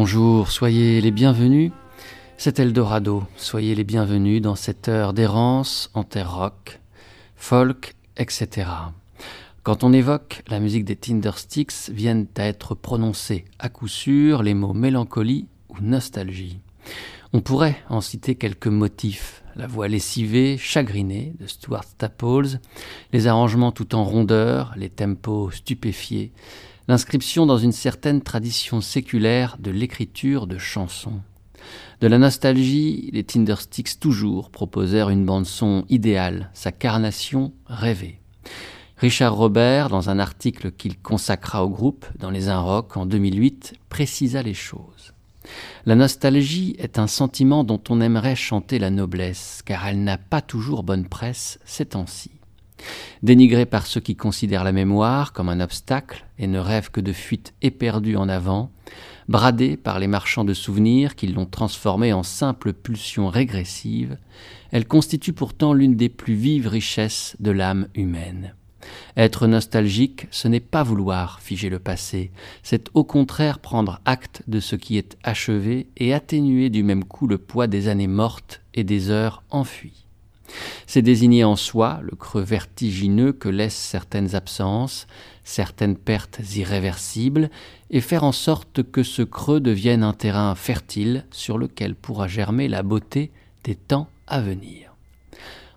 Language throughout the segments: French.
Bonjour, soyez les bienvenus. C'est Eldorado, soyez les bienvenus dans cette heure d'errance en terre rock, folk, etc. Quand on évoque la musique des Tindersticks, viennent à être prononcés à coup sûr les mots mélancolie ou nostalgie. On pourrait en citer quelques motifs. La voix lessivée, chagrinée de Stuart Staples, les arrangements tout en rondeur, les tempos stupéfiés, l'inscription dans une certaine tradition séculaire de l'écriture de chansons. De la nostalgie, les Tindersticks toujours proposèrent une bande-son idéale, sa carnation rêvée. Richard Robert, dans un article qu'il consacra au groupe dans les Un Rock en 2008, précisa les choses. La nostalgie est un sentiment dont on aimerait chanter la noblesse, car elle n'a pas toujours bonne presse ces temps-ci. Dénigré par ceux qui considèrent la mémoire comme un obstacle et ne rêvent que de fuites éperdues en avant, bradée par les marchands de souvenirs qui l'ont transformée en simple pulsion régressive, elle constitue pourtant l'une des plus vives richesses de l'âme humaine. Être nostalgique, ce n'est pas vouloir figer le passé, c'est au contraire prendre acte de ce qui est achevé et atténuer du même coup le poids des années mortes et des heures enfuies. C'est désigner en soi le creux vertigineux que laissent certaines absences, certaines pertes irréversibles, et faire en sorte que ce creux devienne un terrain fertile sur lequel pourra germer la beauté des temps à venir.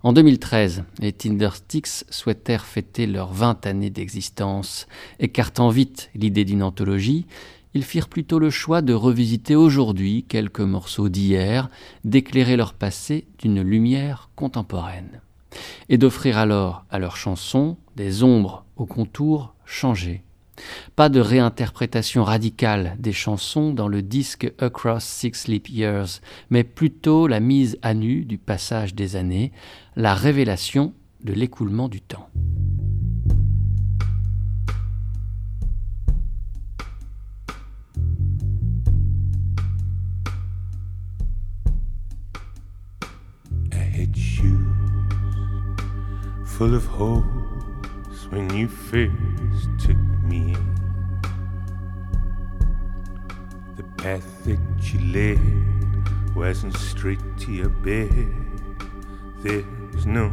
En 2013, les Tindersticks souhaitèrent fêter leurs 20 années d'existence. Écartant vite l'idée d'une anthologie, ils firent plutôt le choix de revisiter aujourd'hui quelques morceaux d'hier, d'éclairer leur passé d'une lumière contemporaine, et d'offrir alors à leurs chansons des ombres aux contours changés. Pas de réinterprétation radicale des chansons dans le disque Across Six Sleep Years, mais plutôt la mise à nu du passage des années, la révélation de l'écoulement du temps. Full of holes when you first took me in. The path that you led wasn't straight to your bed. There's no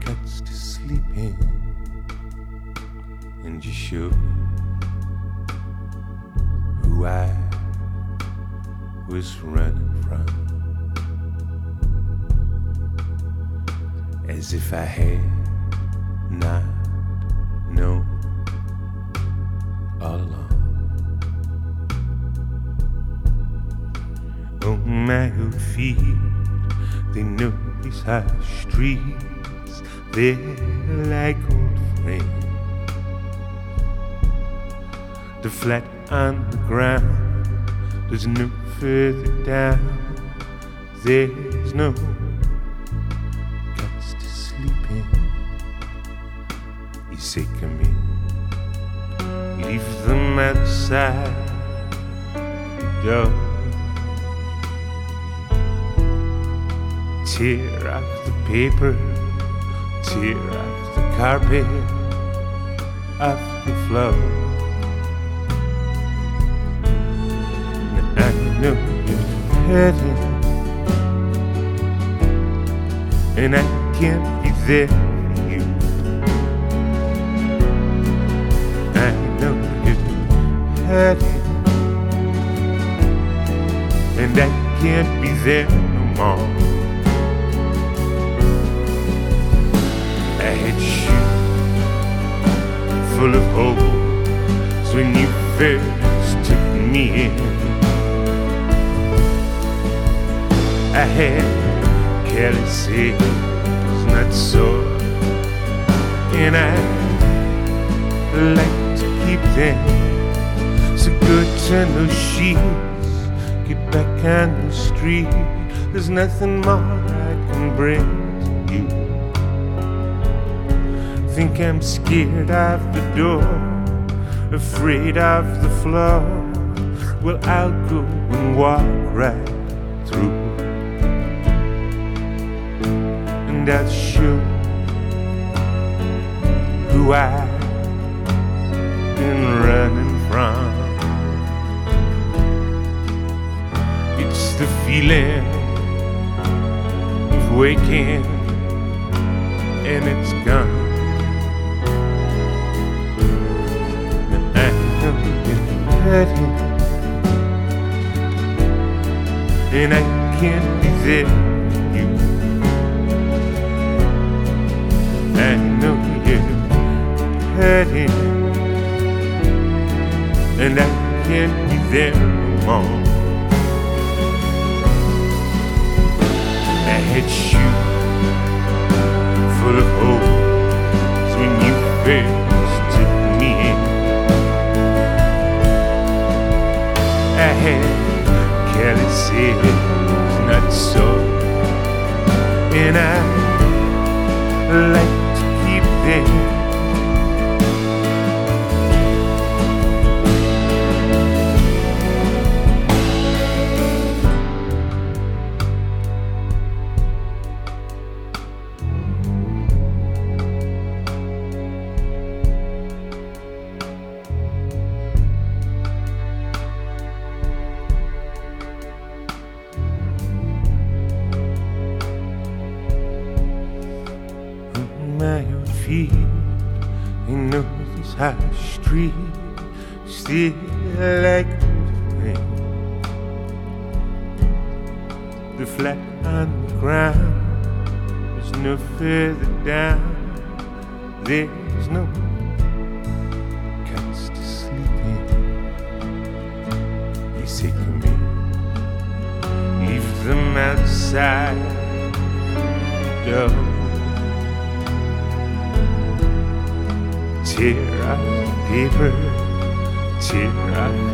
cuts to sleep in, and you showed who I was running from. As if I had not known all along. Oh, my old feet, they know these high streets, they're like old friends. The flat on the ground, there's no further down, there's no sick of me. Leave them outside the door. Tear off the paper, tear off the carpet, off the floor. I know you're hurting, and I can't be there. Hurting, and I can't be there no more. I had shoes full of holes when you first took me in. I had careless not sore, and I like to keep them good to know sheets. Get back on the street. There's nothing more I can bring to you. Think I'm scared of the door, afraid of the floor. Well, I'll go and walk right through. And I'll show who I've been running from. Feeling of waking and it's gone. I know you're hurting, and I can't be there. for You, I know you're hurting, and I can't be there no more. Had you full of hope when you first took me in. I had careless not so, and I like to keep them. Like rain. The flat on the ground is no further down. There's no cuts to sleep in. You say to me, leave them outside. the Door. Tear off the paper, tear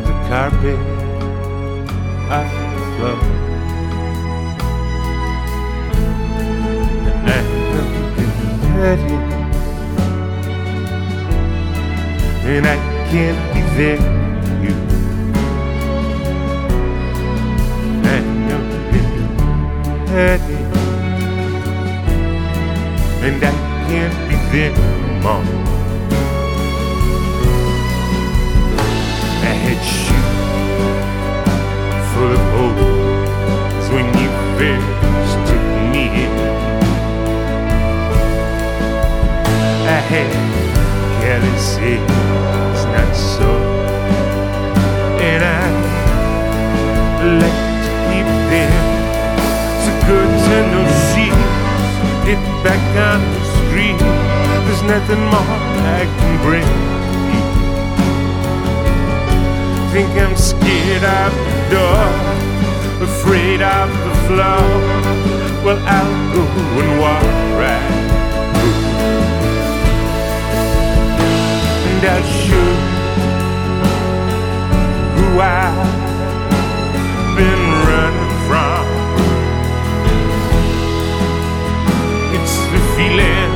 the carpet, off the floor. I know you're hurting, and I can't be there for you. I know you're hurting, and I can't be there no more. You full of hope when you first took me in. I had it's not so, and I like to keep them. So good to know she's get back on the street. There's nothing more I can bring think I'm scared of the door, afraid of the floor. Well, I'll go and walk right through. And I'll show who I've been running from. It's the feeling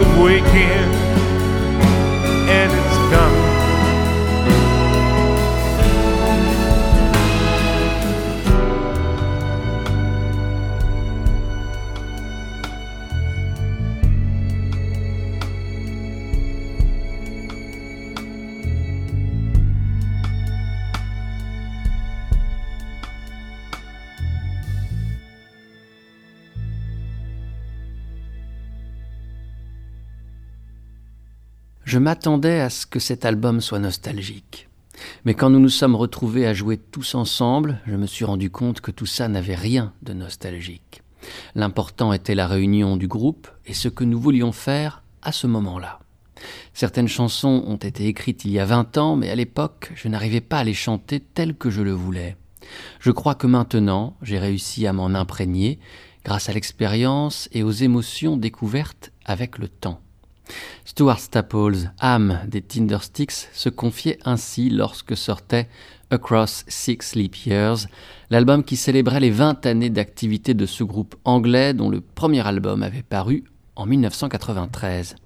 of waking, Je m'attendais à ce que cet album soit nostalgique. Mais quand nous nous sommes retrouvés à jouer tous ensemble, je me suis rendu compte que tout ça n'avait rien de nostalgique. L'important était la réunion du groupe et ce que nous voulions faire à ce moment-là. Certaines chansons ont été écrites il y a vingt ans, mais à l'époque, je n'arrivais pas à les chanter telles que je le voulais. Je crois que maintenant, j'ai réussi à m'en imprégner grâce à l'expérience et aux émotions découvertes avec le temps. Stuart Staples, âme des Tindersticks, se confiait ainsi lorsque sortait Across Six Sleep Years, l'album qui célébrait les 20 années d'activité de ce groupe anglais dont le premier album avait paru en 1993.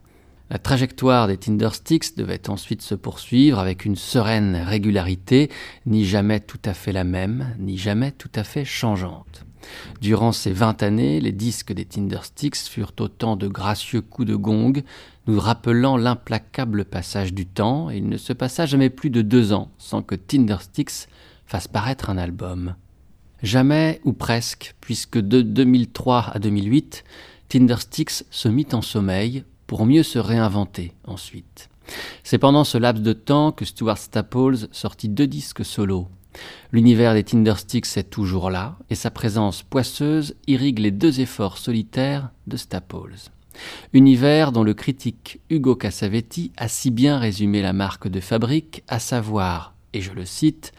La trajectoire des Tindersticks devait ensuite se poursuivre avec une sereine régularité, ni jamais tout à fait la même, ni jamais tout à fait changeante. Durant ces vingt années, les disques des Tindersticks furent autant de gracieux coups de gong, nous rappelant l'implacable passage du temps, et il ne se passa jamais plus de deux ans sans que Tindersticks fasse paraître un album. Jamais ou presque, puisque de 2003 à 2008, Tindersticks se mit en sommeil pour mieux se réinventer ensuite. C'est pendant ce laps de temps que Stuart Staples sortit deux disques solo. L'univers des Tindersticks est toujours là, et sa présence poisseuse irrigue les deux efforts solitaires de Staples. Univers dont le critique Hugo Cassavetti a si bien résumé la marque de fabrique, à savoir, et je le cite,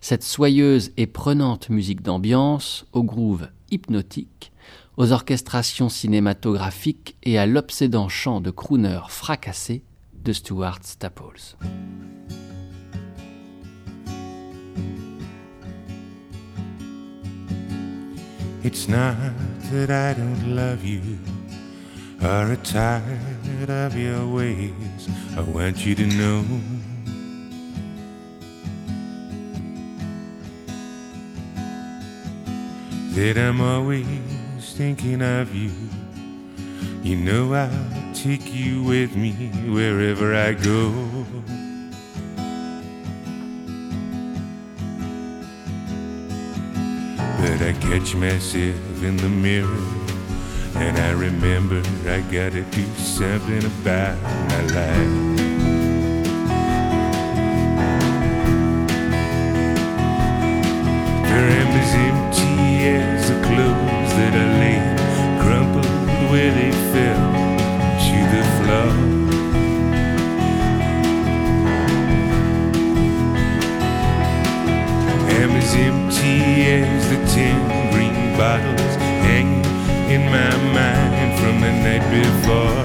cette soyeuse et prenante musique d'ambiance, au groove hypnotique, aux orchestrations cinématographiques et à l'obsédant chant de crooner fracassé de Stuart Staples. It's not that I don't love you or tired of your ways. I want you to know that I'm always thinking of you. You know I'll take you with me wherever I go. But I catch myself in the mirror and I remember I gotta do something about my life. Her am as empty as the clothes that I laid, crumpled where they fell to the floor. Am as empty as the ten green bottles hanging in my mind from the night before.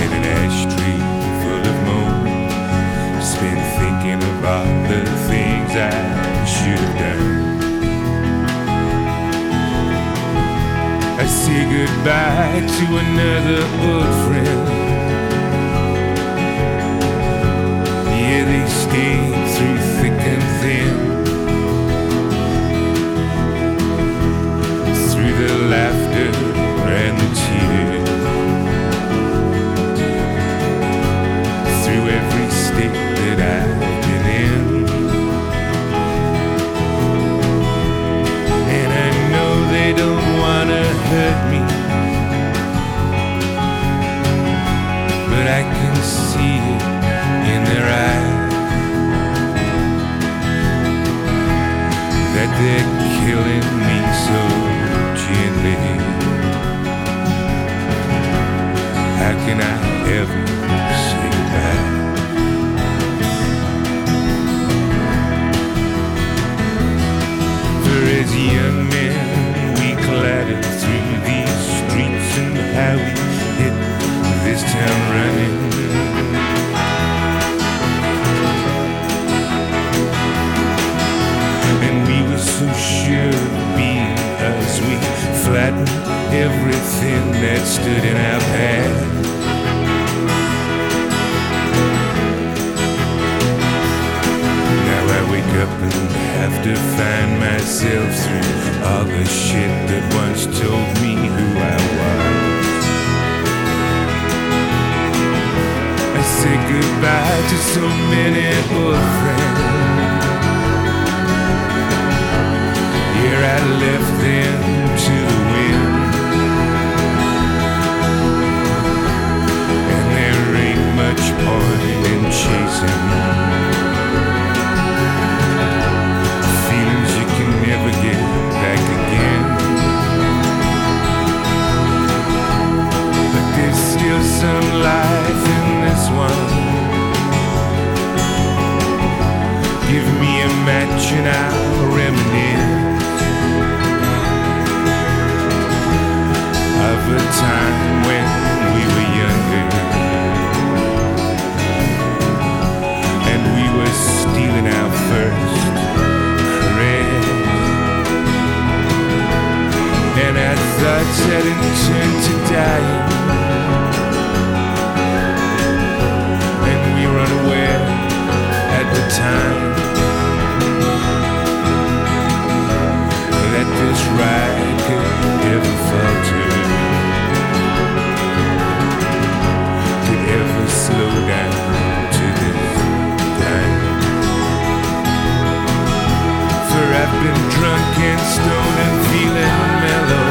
And an ashtray full of mold. Just been thinking about the things I should have done. I say goodbye to another old friend. Ele How can I ever say goodbye? For as young men we clattered through these streets and how we hit this town running. And we were so sure of being us. We flattened everything that stood in our path. Up and have to find myself through all the shit that once told me who I was. I say goodbye to so many old friends. Here I left them to the wind. And there ain't much point in chasing some life in this one. Give me a match and I'll reminisce. of a time when we were younger and we were stealing our first caress. And our thoughts hadn't turned to time. Let this ride could ever fall to. Could ever slow down to this time. For I've been drunk and stoned and feeling mellow.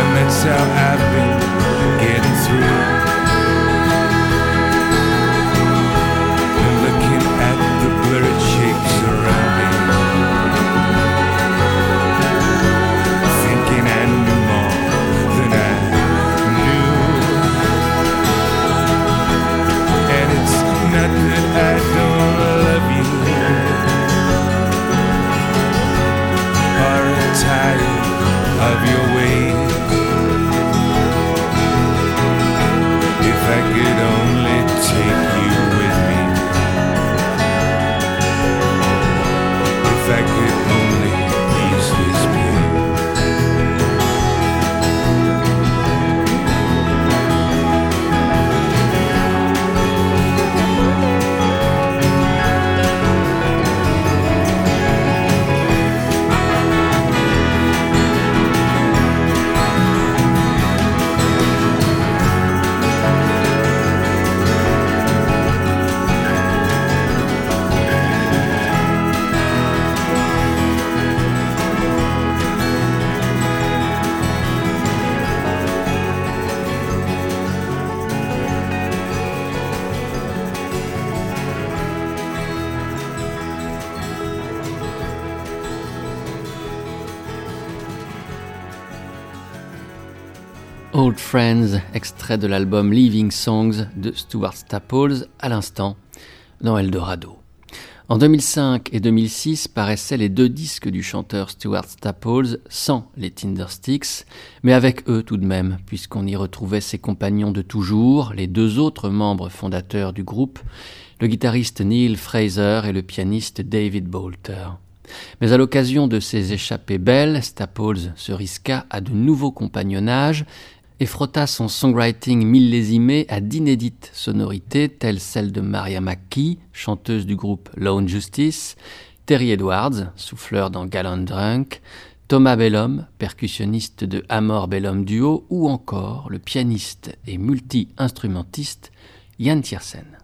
And that's how I've been. Friends, extrait de l'album Living Songs de Stuart Staples, à l'instant, dans Eldorado. En 2005 et 2006 paraissaient les deux disques du chanteur Stuart Staples sans les Tindersticks, mais avec eux tout de même, puisqu'on y retrouvait ses compagnons de toujours, les deux autres membres fondateurs du groupe, le guitariste Neil Fraser et le pianiste David Bolter. Mais à l'occasion de ces échappées belles, Staples se risqua à de nouveaux compagnonnages et frotta son songwriting millésimé à d'inédites sonorités telles celles de Maria McKee, chanteuse du groupe Lone Justice, Terry Edwards, souffleur dans Gallon Drunk, Thomas Bellum, percussionniste de Amor Bellum Duo, ou encore le pianiste et multi-instrumentiste Jan Tiersen.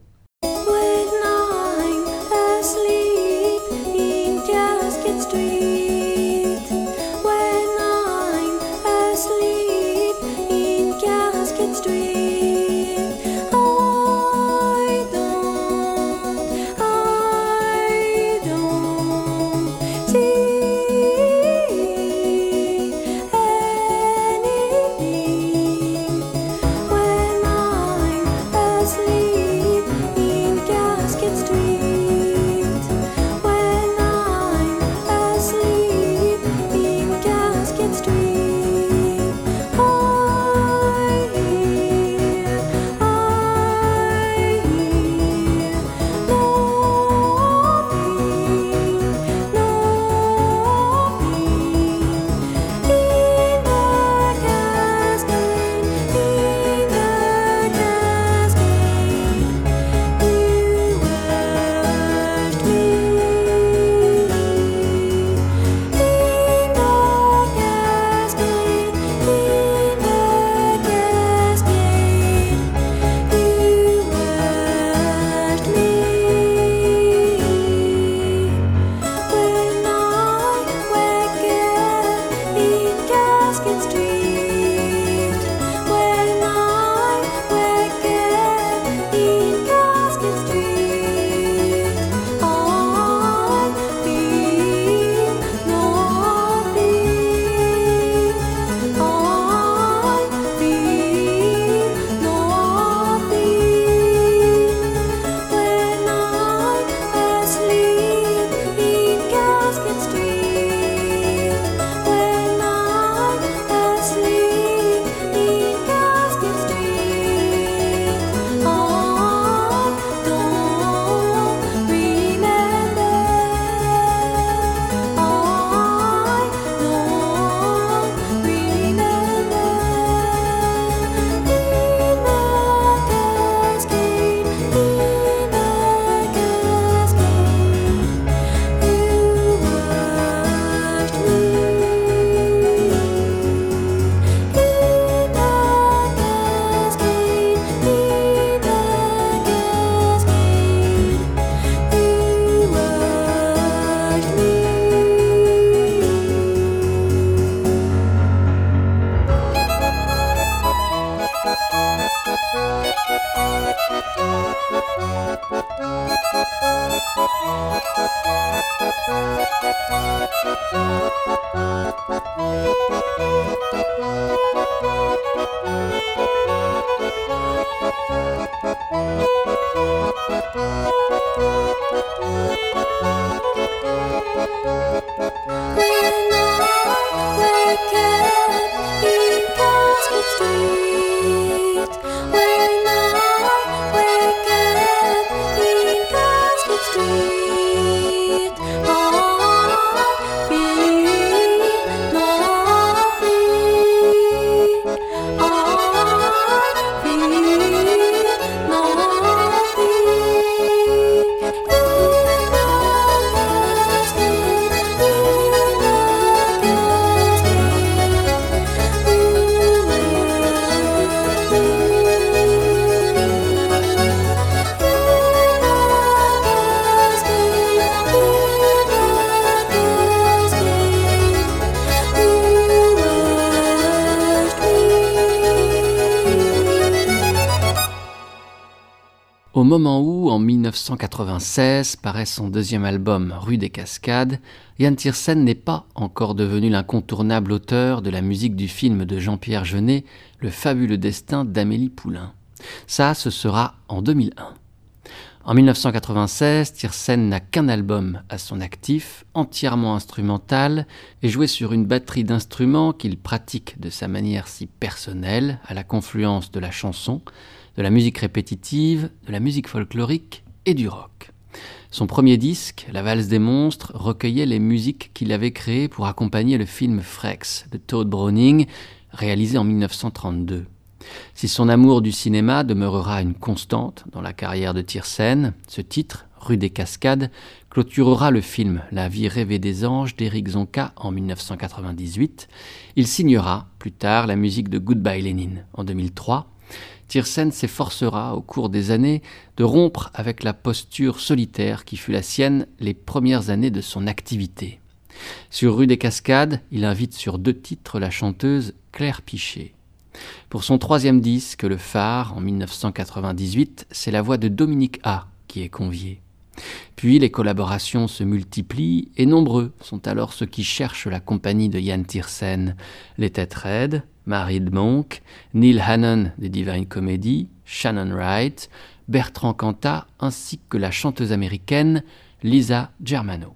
1996, paraît son deuxième album Rue des Cascades, Yann Tiersen n'est pas encore devenu l'incontournable auteur de la musique du film de Jean-Pierre Jeunet, Le fabuleux destin d'Amélie Poulain. Ça, ce sera en 2001. En 1996, Tiersen n'a qu'un album à son actif, entièrement instrumental et joué sur une batterie d'instruments qu'il pratique de sa manière si personnelle, à la confluence de la chanson, de la musique répétitive, de la musique folklorique et du rock. Son premier disque, La valse des monstres, recueillait les musiques qu'il avait créées pour accompagner le film Frex de Todd Browning, réalisé en 1932. Si son amour du cinéma demeurera une constante dans la carrière de Tiersen, ce titre, Rue des Cascades, clôturera le film La vie rêvée des anges d'Éric Zonka en 1998. Il signera plus tard la musique de Goodbye Lenin en 2003 Tiersen s'efforcera au cours des années de rompre avec la posture solitaire qui fut la sienne les premières années de son activité. Sur Rue des Cascades, il invite sur deux titres la chanteuse Claire Pichet. Pour son troisième disque, Le Phare, en 1998, c'est la voix de Dominique A qui est conviée. Puis les collaborations se multiplient et nombreux sont alors ceux qui cherchent la compagnie de Yann Tiersen, les Têtes Raides, Marie de Monk, Neil Hannon des Divine Comedy, Shannon Wright, Bertrand Cantat ainsi que la chanteuse américaine Lisa Germano.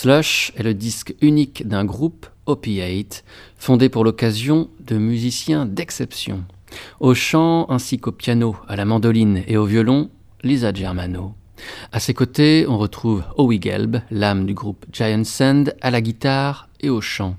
Slush est le disque unique d'un groupe, Opiate, fondé pour l'occasion de musiciens d'exception. Au chant ainsi qu'au piano, à la mandoline et au violon, Lisa Germano. À ses côtés, on retrouve Howie Gelb, l'âme du groupe Giant Sand, à la guitare et au chant.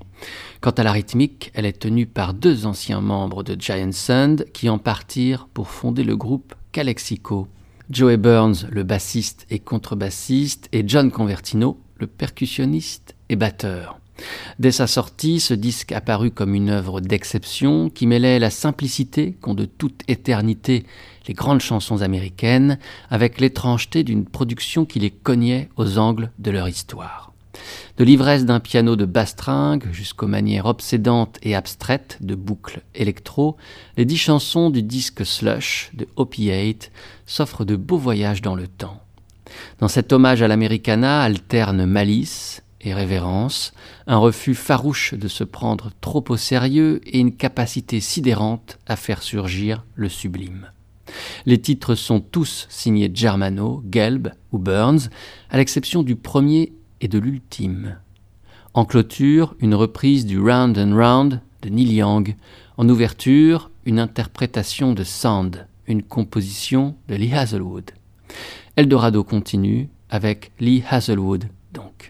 Quant à la rythmique, elle est tenue par deux anciens membres de Giant Sand qui en partirent pour fonder le groupe Calexico. Joey Burns, le bassiste et contrebassiste, et John Convertino, percussionniste et batteur. Dès sa sortie, ce disque apparut comme une œuvre d'exception qui mêlait la simplicité qu'ont de toute éternité les grandes chansons américaines avec l'étrangeté d'une production qui les cognait aux angles de leur histoire. De l'ivresse d'un piano de basse-stringue jusqu'aux manières obsédantes et abstraites de boucles électro, les dix chansons du disque Slush de Opiate s'offrent de beaux voyages dans le temps. Dans cet hommage à l'Americana alterne malice et révérence, un refus farouche de se prendre trop au sérieux et une capacité sidérante à faire surgir le sublime. Les titres sont tous signés Germano, Gelb ou Burns, à l'exception du premier et de l'ultime. En clôture, une reprise du Round and Round de Neil Young. En ouverture, une interprétation de Sand, une composition de Lee Hazelwood. Eldorado continue avec Lee Hazelwood, donc.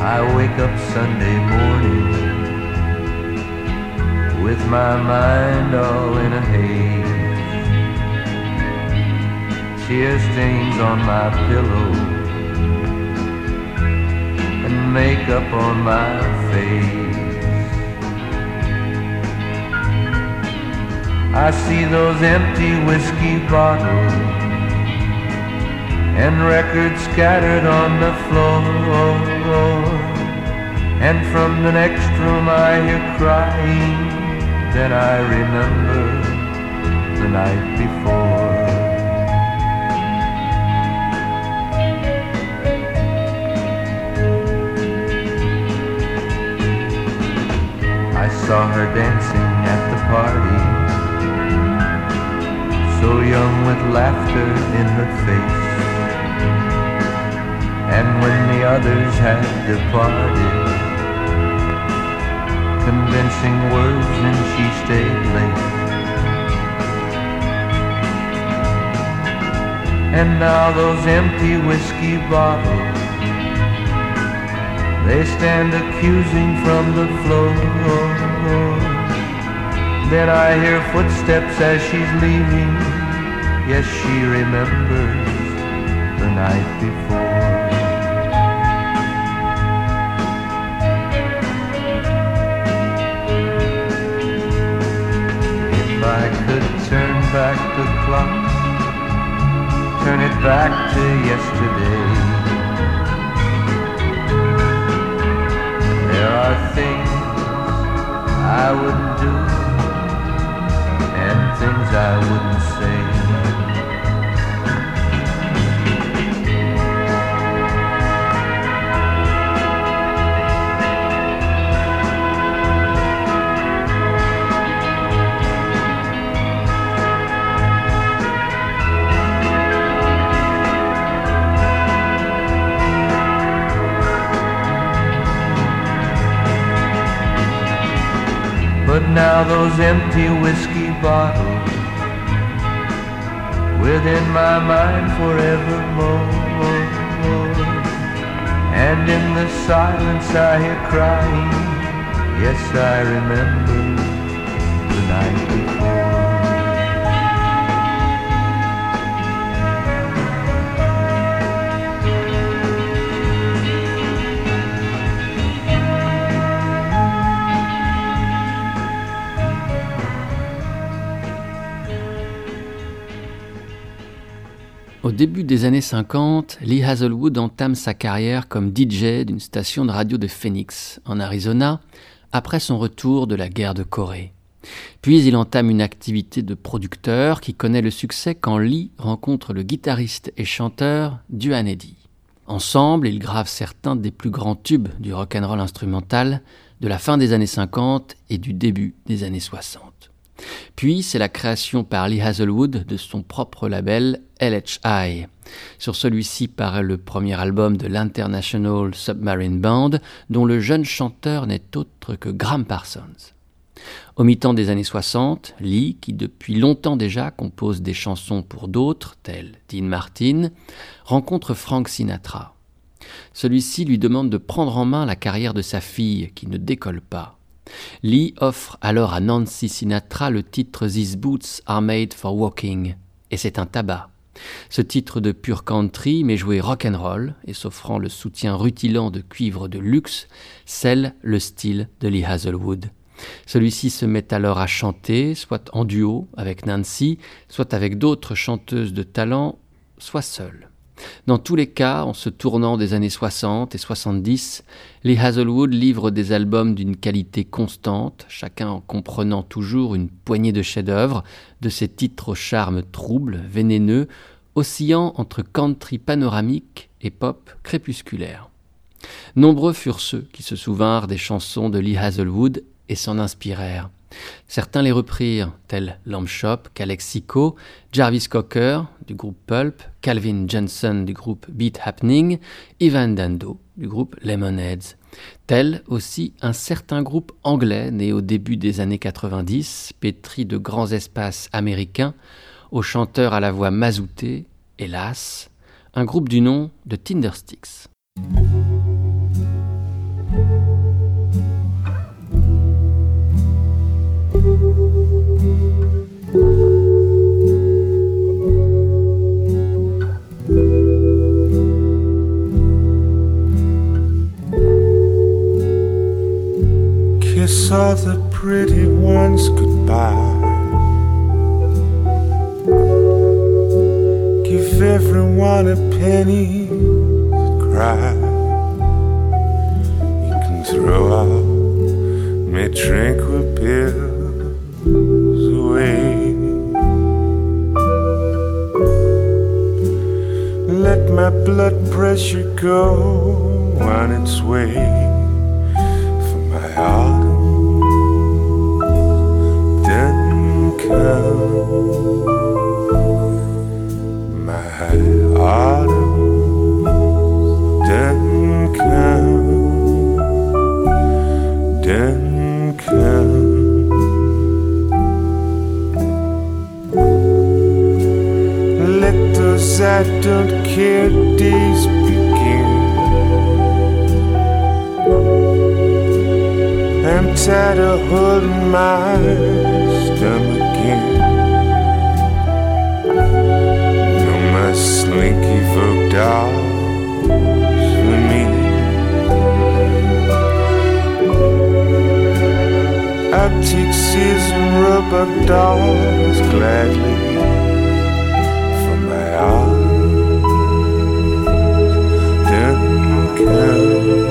I wake up Sunday morning with my mind all in a haze. Tear stains on my pillow makeup on my face. I see those empty whiskey bottles and records scattered on the floor. And from the next room I hear crying. Then I remember the night before. I saw her dancing at the party, so young with laughter in her face. And when the others had departed, convincing words and she stayed late. And now those empty whiskey bottles, they stand accusing from the floor. Then I hear footsteps as she's leaving. Yes, she remembers the night before. If I could turn back the clock, turn it back to yesterday. I wouldn't do and things I wouldn't say. Those empty whiskey bottles within my mind forevermore. And in the silence I hear crying. Yes, I remember the night before. Début des années 50, Lee Hazelwood entame sa carrière comme DJ d'une station de radio de Phoenix, en Arizona, après son retour de la guerre de Corée. Puis il entame une activité de producteur qui connaît le succès quand Lee rencontre le guitariste et chanteur Duane Eddy. Ensemble, ils gravent certains des plus grands tubes du rock'n'roll instrumental de la fin des années 50 et du début des années 60. Puis c'est la création par Lee Hazelwood de son propre label LHI. Sur celui-ci paraît le premier album de l'International Submarine Band, dont le jeune chanteur n'est autre que Graham Parsons. Au mi-temps des années 60, Lee, qui depuis longtemps déjà compose des chansons pour d'autres, tels Dean Martin, rencontre Frank Sinatra. Celui-ci lui demande de prendre en main la carrière de sa fille, qui ne décolle pas. Lee offre alors à Nancy Sinatra le titre These Boots Are Made for Walking, et c'est un tabac. Ce titre de pur country, mais joué rock'n'roll et s'offrant le soutien rutilant de cuivre de luxe, scelle le style de Lee Hazelwood. Celui-ci se met alors à chanter, soit en duo avec Nancy, soit avec d'autres chanteuses de talent, soit seul. Dans tous les cas, en se tournant des années 60 et 70, les Hazelwood livrent des albums d'une qualité constante, chacun en comprenant toujours une poignée de chefs-d'œuvre, de ces titres au charme trouble, vénéneux, oscillant entre country panoramique et pop crépusculaire. Nombreux furent ceux qui se souvinrent des chansons de Lee Hazelwood et s'en inspirèrent. Certains les reprirent, tels Lamb Shop, Calexico, Jarvis Cocker du groupe Pulp, Calvin Johnson du groupe Beat Happening, Ivan Dando du groupe Lemonheads. Tel aussi un certain groupe anglais né au début des années 90, pétri de grands espaces américains, aux chanteurs à la voix mazoutée, hélas, un groupe du nom de Tindersticks. Kiss all the pretty ones goodbye. Give everyone a penny to cry. You can throw out my tranquil pills away. Let my blood pressure go on its way. For my heart come. My autumn doesn't come, doesn't come. Let those I don't care days begin. I'm tired of holding my stomach. No, my slinky folk dolls for me. I'll take season rubber dolls gladly for my arms. Doesn't come.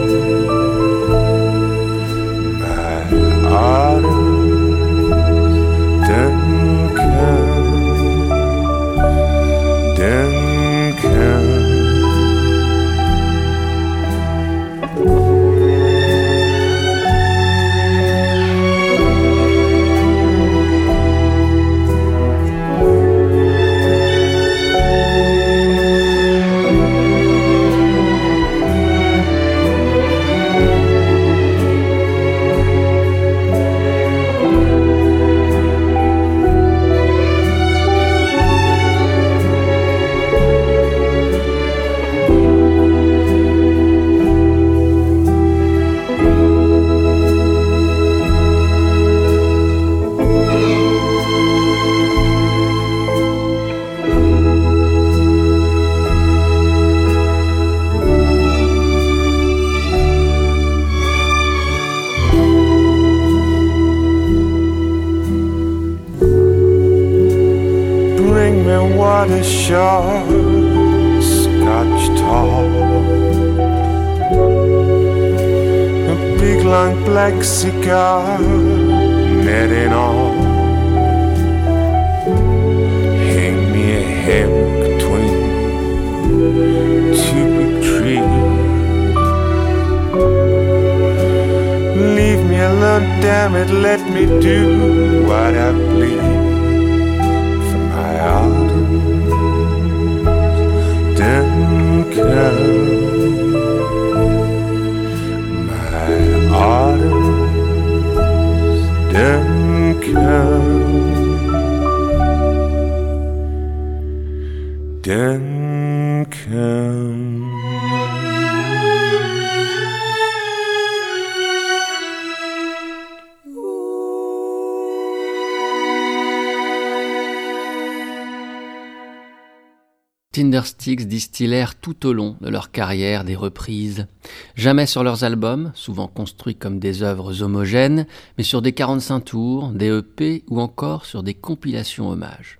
Tindersticks distillèrent tout au long de leur carrière des reprises, jamais sur leurs albums, souvent construits comme des œuvres homogènes, mais sur des 45 tours, des EP ou encore sur des compilations hommages.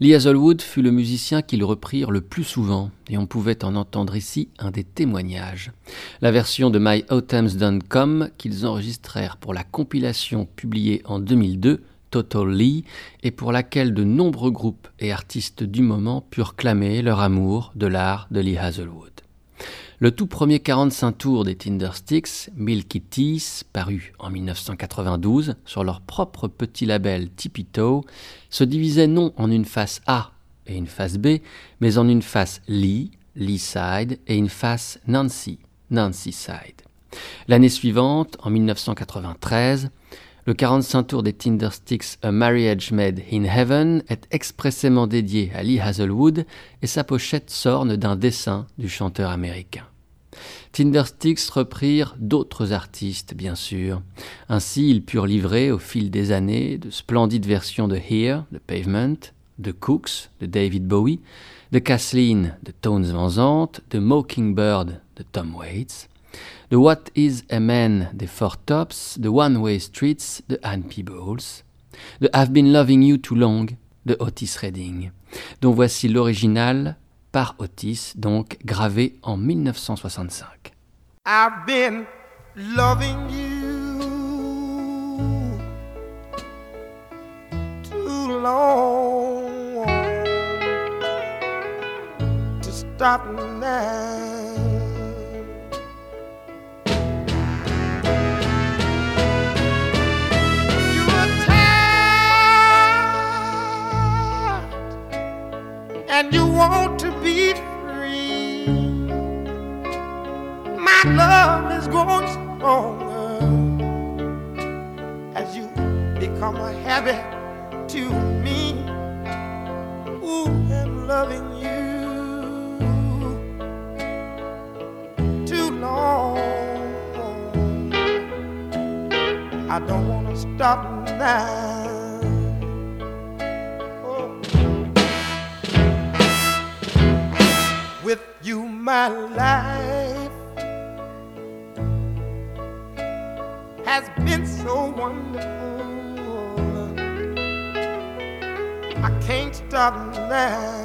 Lee Hazelwood fut le musicien qu'ils reprirent le plus souvent, et on pouvait en entendre ici un des témoignages. La version de My Autumn's Done Come qu'ils enregistrèrent pour la compilation publiée en 2002, Total Lee, et pour laquelle de nombreux groupes et artistes du moment purent clamer leur amour de l'art de Lee Hazelwood. Le tout premier 45 tours des Tindersticks, Milky Teeth, paru en 1992 sur leur propre petit label Tippy Toe, se divisait non en une face A et une face B, mais en une face Lee, Lee Side, et une face Nancy, Nancy Side. L'année suivante, en 1993, le 45 tours des Tindersticks A Marriage Made in Heaven est expressément dédié à Lee Hazelwood et sa pochette s'orne d'un dessin du chanteur américain. Tindersticks reprirent d'autres artistes, bien sûr. Ainsi, ils purent livrer au fil des années de splendides versions de Here, de Pavement, de Cooks, de David Bowie, de Kathleen, de Tones Van de Mockingbird, de Tom Waits, de What is a Man des Four Tops, de One Way Streets de Anne Peebles, de I've Been Loving You Too Long de Otis Redding, dont voici l'original par Otis, donc gravé en 1965. I've been loving you too long to stop now. And you want to be free. My love is growing stronger as you become a habit to me. Ooh, I'm loving you too long. I don't want to stop now. My life has been so wonderful. I can't stop now.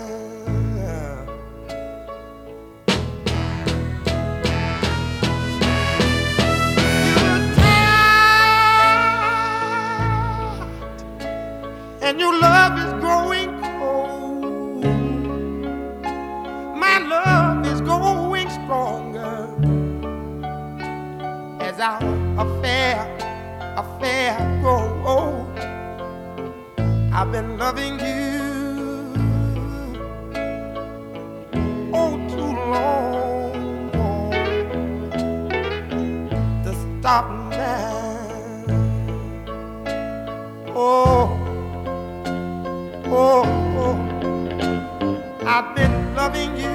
Oh, oh. I've been loving you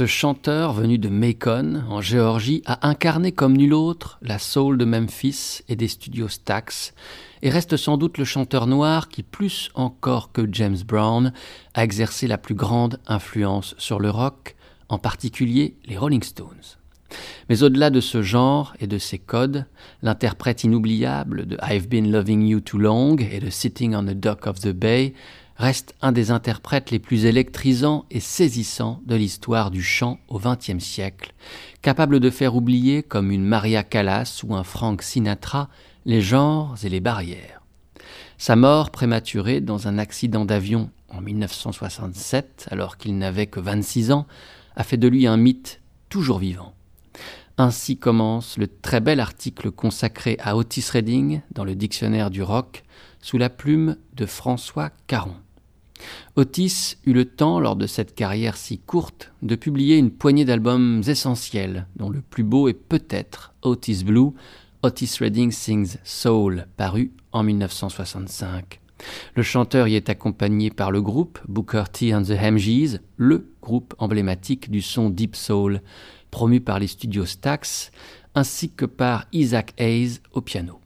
Ce chanteur venu de Macon, en Géorgie, a incarné comme nul autre la soul de Memphis et des studios Stax, et reste sans doute le chanteur noir qui, plus encore que James Brown, a exercé la plus grande influence sur le rock, en particulier les Rolling Stones. Mais au-delà de ce genre et de ses codes, l'interprète inoubliable de I've Been Loving You Too Long et de Sitting on the Dock of the Bay reste un des interprètes les plus électrisants et saisissants de l'histoire du chant au XXe siècle, capable de faire oublier, comme une Maria Callas ou un Frank Sinatra, les genres et les barrières. Sa mort prématurée dans un accident d'avion en 1967, alors qu'il n'avait que 26 ans, a fait de lui un mythe toujours vivant. Ainsi commence le très bel article consacré à Otis Redding dans le dictionnaire du rock sous la plume de François Caron. Otis eut le temps, lors de cette carrière si courte, de publier une poignée d'albums essentiels, dont le plus beau est peut-être Otis Blue, Otis Redding Sings Soul, paru en 1965. Le chanteur y est accompagné par le groupe Booker T and the Hamgies, le groupe emblématique du son Deep Soul, promu par les studios Stax, ainsi que par Isaac Hayes au piano.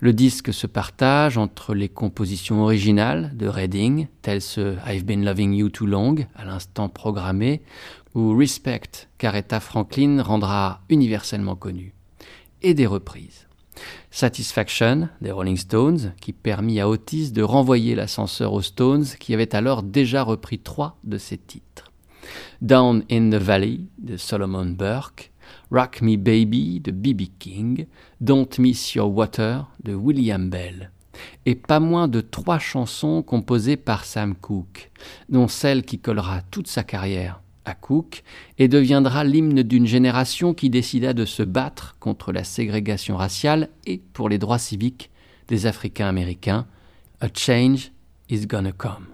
Le disque se partage entre les compositions originales de Redding, telles ce I've Been Loving You Too Long, à l'instant programmé, ou Respect, qu'Aretha Franklin rendra universellement connu, et des reprises. Satisfaction des Rolling Stones, qui permit à Otis de renvoyer l'ascenseur aux Stones, qui avaient alors déjà repris trois de ses titres. Down in the Valley de Solomon Burke, Rock Me Baby de B.B. King, Don't Miss Your Water de William Bell, et pas moins de trois chansons composées par Sam Cooke, dont celle qui collera toute sa carrière à Cook et deviendra l'hymne d'une génération qui décida de se battre contre la ségrégation raciale et pour les droits civiques des Africains américains. A change is gonna come.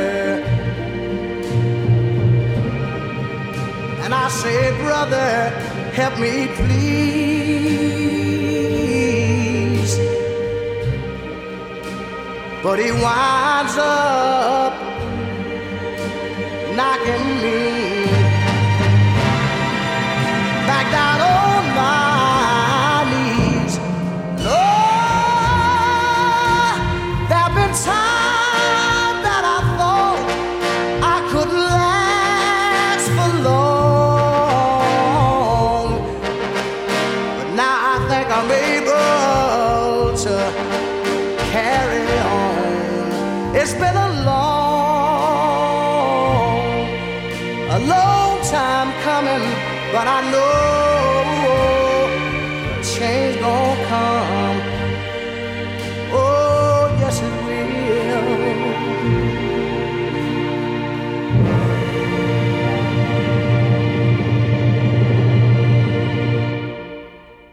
say, Brother, help me please. But he winds up knocking me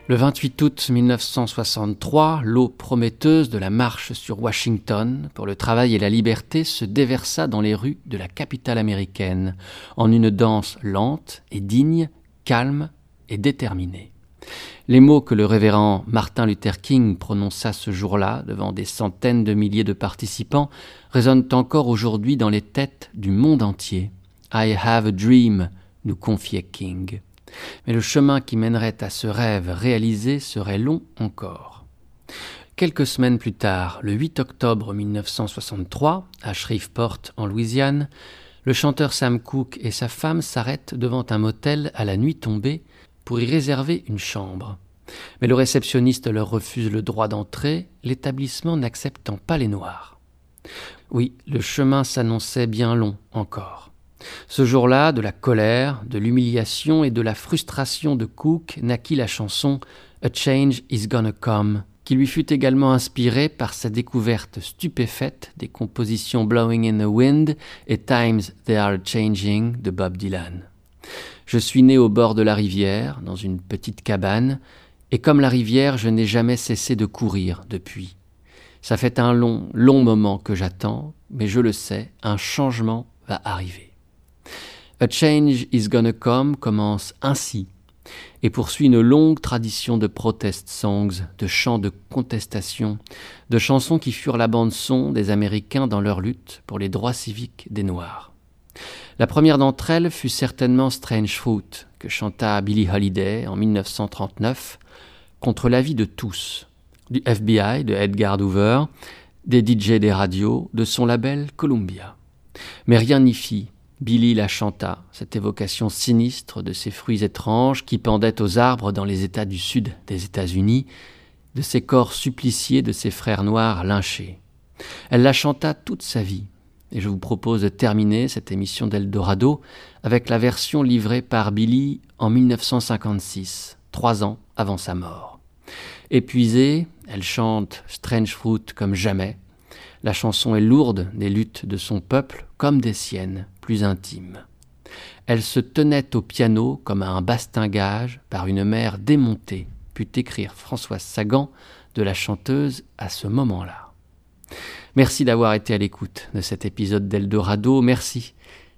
Le 28 août 1963, l'eau prometteuse de la marche sur Washington pour le travail et la liberté se déversa dans les rues de la capitale américaine en une danse lente et digne, calme et déterminée. Les mots que le révérend Martin Luther King prononça ce jour-là devant des centaines de milliers de participants résonnent encore aujourd'hui dans les têtes du monde entier. I have a dream, nous confiait King. Mais le chemin qui mènerait à ce rêve réalisé serait long encore. Quelques semaines plus tard, le 8 octobre 1963, à Shreveport, en Louisiane, le chanteur Sam Cooke et sa femme s'arrêtent devant un motel à la nuit tombée pour y réserver une chambre. Mais le réceptionniste leur refuse le droit d'entrée, l'établissement n'acceptant pas les Noirs. Oui, le chemin s'annonçait bien long encore. Ce jour-là, de la colère, de l'humiliation et de la frustration de Cook naquit la chanson A Change is Gonna Come, qui lui fut également inspirée par sa découverte stupéfaite des compositions Blowing in the Wind et Times They Are Changing de Bob Dylan. Je suis né au bord de la rivière, dans une petite cabane, et comme la rivière, je n'ai jamais cessé de courir depuis. Ça fait un long, long moment que j'attends, mais je le sais, un changement va arriver. A Change is Gonna Come commence ainsi et poursuit une longue tradition de protest songs, de chants de contestation, de chansons qui furent la bande-son des Américains dans leur lutte pour les droits civiques des Noirs. La première d'entre elles fut certainement Strange Fruit, que chanta Billie Holiday en 1939, contre l'avis de tous, du FBI, de Edgar Hoover, des DJ des radios, de son label Columbia. Mais rien n'y fit, Billy la chanta, cette évocation sinistre de ces fruits étranges qui pendaient aux arbres dans les États du sud des États-Unis, de ces corps suppliciés de ses frères noirs lynchés. Elle la chanta toute sa vie, et je vous propose de terminer cette émission d'Eldorado avec la version livrée par Billy en 1956, trois ans avant sa mort. Épuisée, elle chante Strange Fruit comme jamais. La chanson est lourde des luttes de son peuple comme des siennes, plus intimes. Elle se tenait au piano comme à un bastingage par une mère démontée, put écrire Françoise Sagan de la chanteuse à ce moment-là. Merci d'avoir été à l'écoute de cet épisode d'Eldorado, merci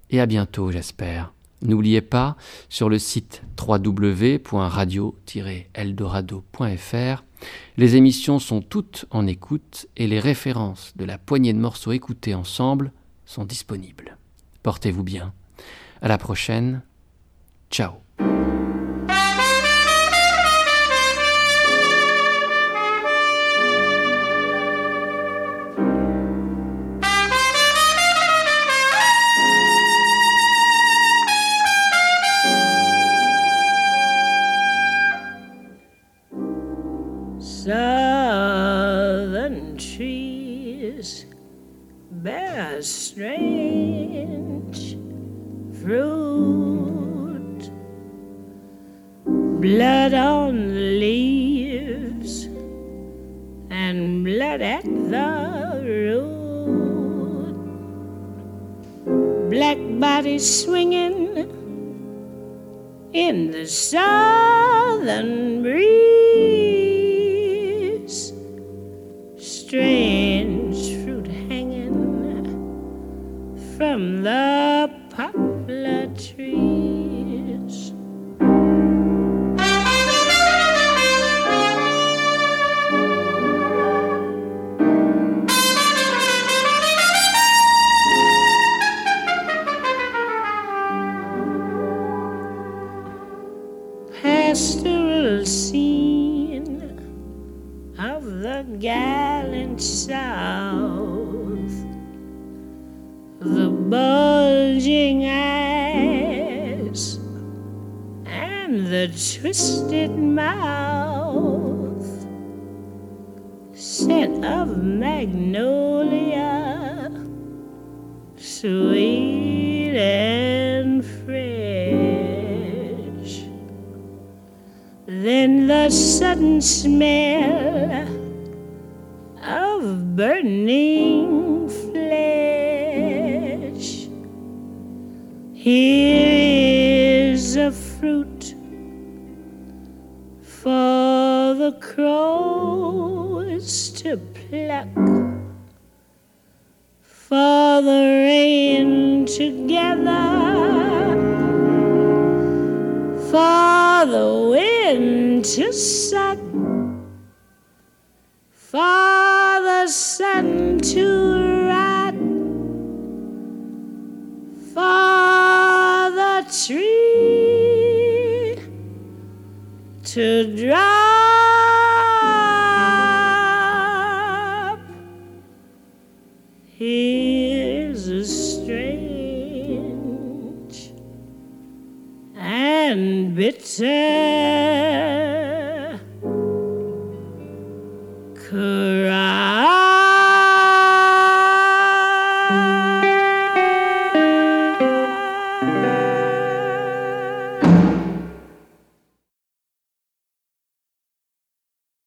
et à bientôt j'espère. N'oubliez pas, sur le site www.radio-eldorado.fr, les émissions sont toutes en écoute et les références de la poignée de morceaux écoutés ensemble sont disponibles. Portez-vous bien. À la prochaine. Ciao. Swinging in the southern breeze. Strange fruit hanging from the the gallant South. The bulging eyes and the twisted mouth, scent of magnolia, sweet and fresh. Then the sudden smell of burning flesh. Here is a fruit for the crows to pluck, for the rain together, for the wind to suck, for the sun to rot, for the tree to drop. Here's a strange and bitter courage.